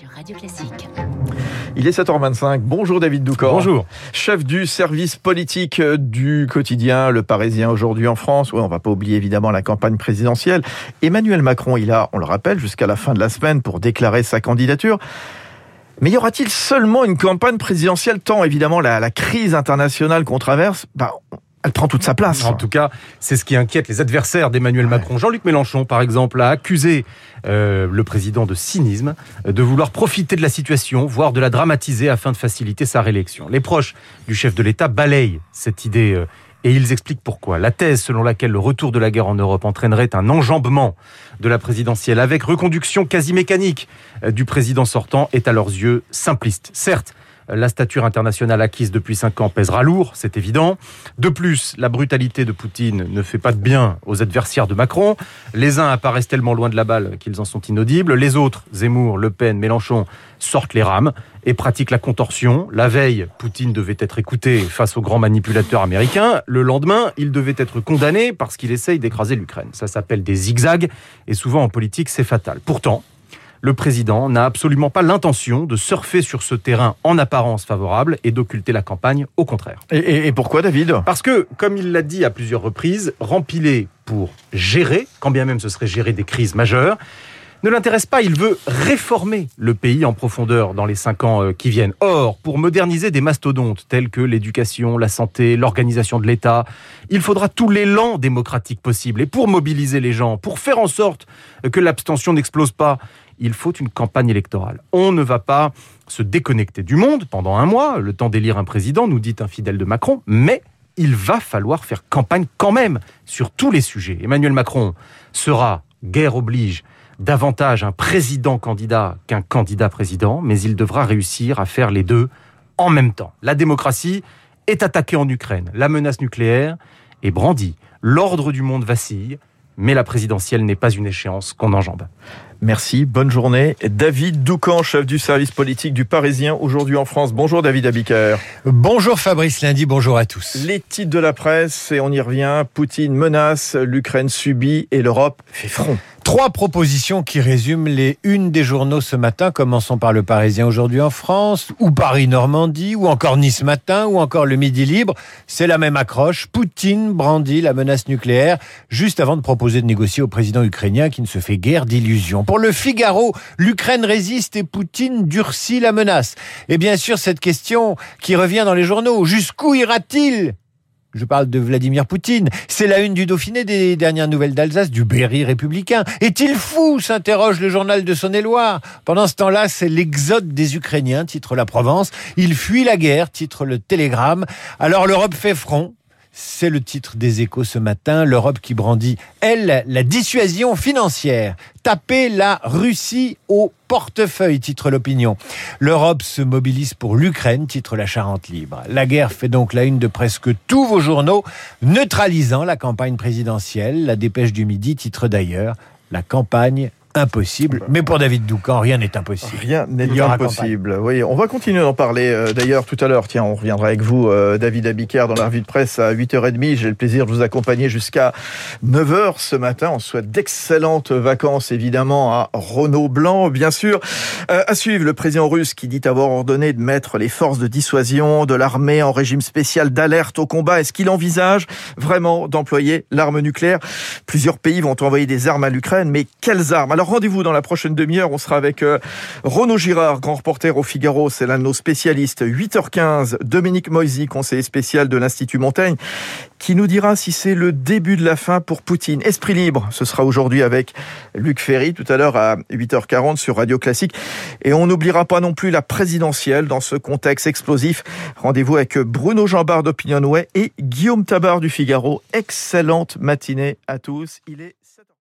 sur Radio Classique. Il est 7h25. Bonjour David Doucor. Bonjour. Chef du service politique du quotidien Le Parisien aujourd'hui en France. Oui, on va pas oublier évidemment la campagne présidentielle. Emmanuel Macron, il a, on le rappelle, jusqu'à la fin de la semaine pour déclarer sa candidature. Mais y aura-t-il seulement une campagne présidentielle tant évidemment la, la crise internationale qu'on traverse? Bah, elle prend toute sa place. En tout cas, c'est ce qui inquiète les adversaires d'Emmanuel Macron. Jean-Luc Mélenchon, par exemple, a accusé euh, le président de cynisme, euh, de vouloir profiter de la situation, voire de la dramatiser afin de faciliter sa réélection. Les proches du chef de l'État balayent cette idée euh, et ils expliquent pourquoi. La thèse selon laquelle le retour de la guerre en Europe entraînerait un enjambement de la présidentielle avec reconduction quasi mécanique du président sortant est à leurs yeux simpliste. Certes, la stature internationale acquise depuis cinq ans pèsera lourd, c'est évident. De plus, la brutalité de Poutine ne fait pas de bien aux adversaires de Macron. Les uns apparaissent tellement loin de la balle qu'ils en sont inaudibles. Les autres, Zemmour, Le Pen, Mélenchon, sortent les rames et pratiquent la contorsion. La veille, Poutine devait être écouté face aux grands manipulateurs américains. Le lendemain, il devait être condamné parce qu'il essaye d'écraser l'Ukraine. Ça s'appelle des zigzags et souvent en politique, c'est fatal. Pourtant, le président n'a absolument pas l'intention de surfer sur ce terrain en apparence favorable et d'occulter la campagne, au contraire. Et, et pourquoi David? Parce que, comme il l'a dit à plusieurs reprises, rempiler pour gérer, quand bien même ce serait gérer des crises majeures, ne l'intéresse pas. Il veut réformer le pays en profondeur dans les cinq ans euh, qui viennent. Or, pour moderniser des mastodontes tels que l'éducation, la santé, l'organisation de l'État, il faudra tout l'élan démocratique possible. Et pour mobiliser les gens, pour faire en sorte que l'abstention n'explose pas, il faut une campagne électorale. On ne va pas se déconnecter du monde pendant un mois, le temps d'élire un président, nous dit un fidèle de Macron, mais il va falloir faire campagne quand même sur tous les sujets. Emmanuel Macron sera, guerre oblige, davantage un président candidat qu'un candidat président, mais il devra réussir à faire les deux en même temps. La démocratie est attaquée en Ukraine, la menace nucléaire est brandie, l'ordre du monde vacille, mais la présidentielle n'est pas une échéance qu'on enjambe. Merci, bonne journée. David Doucan, chef du service politique du Parisien, aujourd'hui en France. Bonjour David Abiker. Bonjour Fabrice Lundi, bonjour à tous. Les titres de la presse, et on y revient, Poutine menace, l'Ukraine subit et l'Europe fait front. Trois propositions qui résument les unes des journaux ce matin. Commençons par le Parisien aujourd'hui en France, ou Paris-Normandie, ou encore Nice matin, ou encore le Midi Libre. C'est la même accroche. Poutine brandit la menace nucléaire juste avant de proposer de négocier au président ukrainien qui ne se fait guère d'illusions. Pour le Figaro, l'Ukraine résiste et Poutine durcit la menace. Et bien sûr, cette question qui revient dans les journaux, jusqu'où ira-t-il? Je parle de Vladimir Poutine. C'est la une du Dauphiné des dernières nouvelles d'Alsace, du Berry républicain. Est-il fou? s'interroge le journal de Saône-et-Loire. Pendant ce temps-là, c'est l'exode des Ukrainiens, titre la Provence. Ils fuient la guerre, titre le Télégramme. Alors l'Europe fait front. C'est le titre des échos ce matin. L'Europe qui brandit, elle, la dissuasion financière. Taper la Russie au portefeuille, titre l'opinion. L'Europe se mobilise pour l'Ukraine, titre la Charente libre. La guerre fait donc la une de presque tous vos journaux, neutralisant la campagne présidentielle. La dépêche du midi titre d'ailleurs la campagne impossible. Mais pour David Doucan, rien n'est impossible. Rien n'est impossible. Oui, on va continuer d'en parler euh, d'ailleurs tout à l'heure. Tiens, on reviendra avec vous, euh, David Abiker, dans la revue de presse à 8h30. J'ai le plaisir de vous accompagner jusqu'à 9h ce matin. On souhaite d'excellentes vacances, évidemment, à Renaud Blanc, bien sûr. Euh, à suivre, le président russe qui dit avoir ordonné de mettre les forces de dissuasion de l'armée en régime spécial d'alerte au combat. Est-ce qu'il envisage vraiment d'employer l'arme nucléaire? Plusieurs pays vont envoyer des armes à l'Ukraine, mais quelles armes? Alors rendez-vous dans la prochaine demi-heure. On sera avec euh, Renaud Girard, grand reporter au Figaro. C'est l'un de nos spécialistes. 8h15, Dominique Moisy, conseiller spécial de l'Institut Montaigne, qui nous dira si c'est le début de la fin pour Poutine. Esprit libre, ce sera aujourd'hui avec Luc Ferry, tout à l'heure à 8h40 sur Radio Classique. Et on n'oubliera pas non plus la présidentielle dans ce contexte explosif. Rendez-vous avec Bruno Jambard d'Opinionway et Guillaume Tabar du Figaro. Excellente matinée à tous.